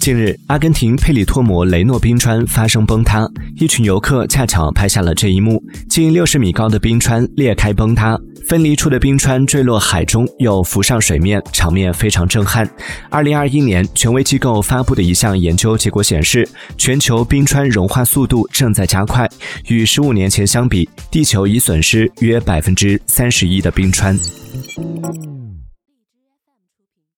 近日，阿根廷佩里托摩雷诺冰川发生崩塌，一群游客恰巧拍下了这一幕。近六十米高的冰川裂开崩塌，分离出的冰川坠落海中，又浮上水面，场面非常震撼。二零二一年，权威机构发布的一项研究结果显示，全球冰川融化速度正在加快，与十五年前相比，地球已损失约百分之三十一的冰川。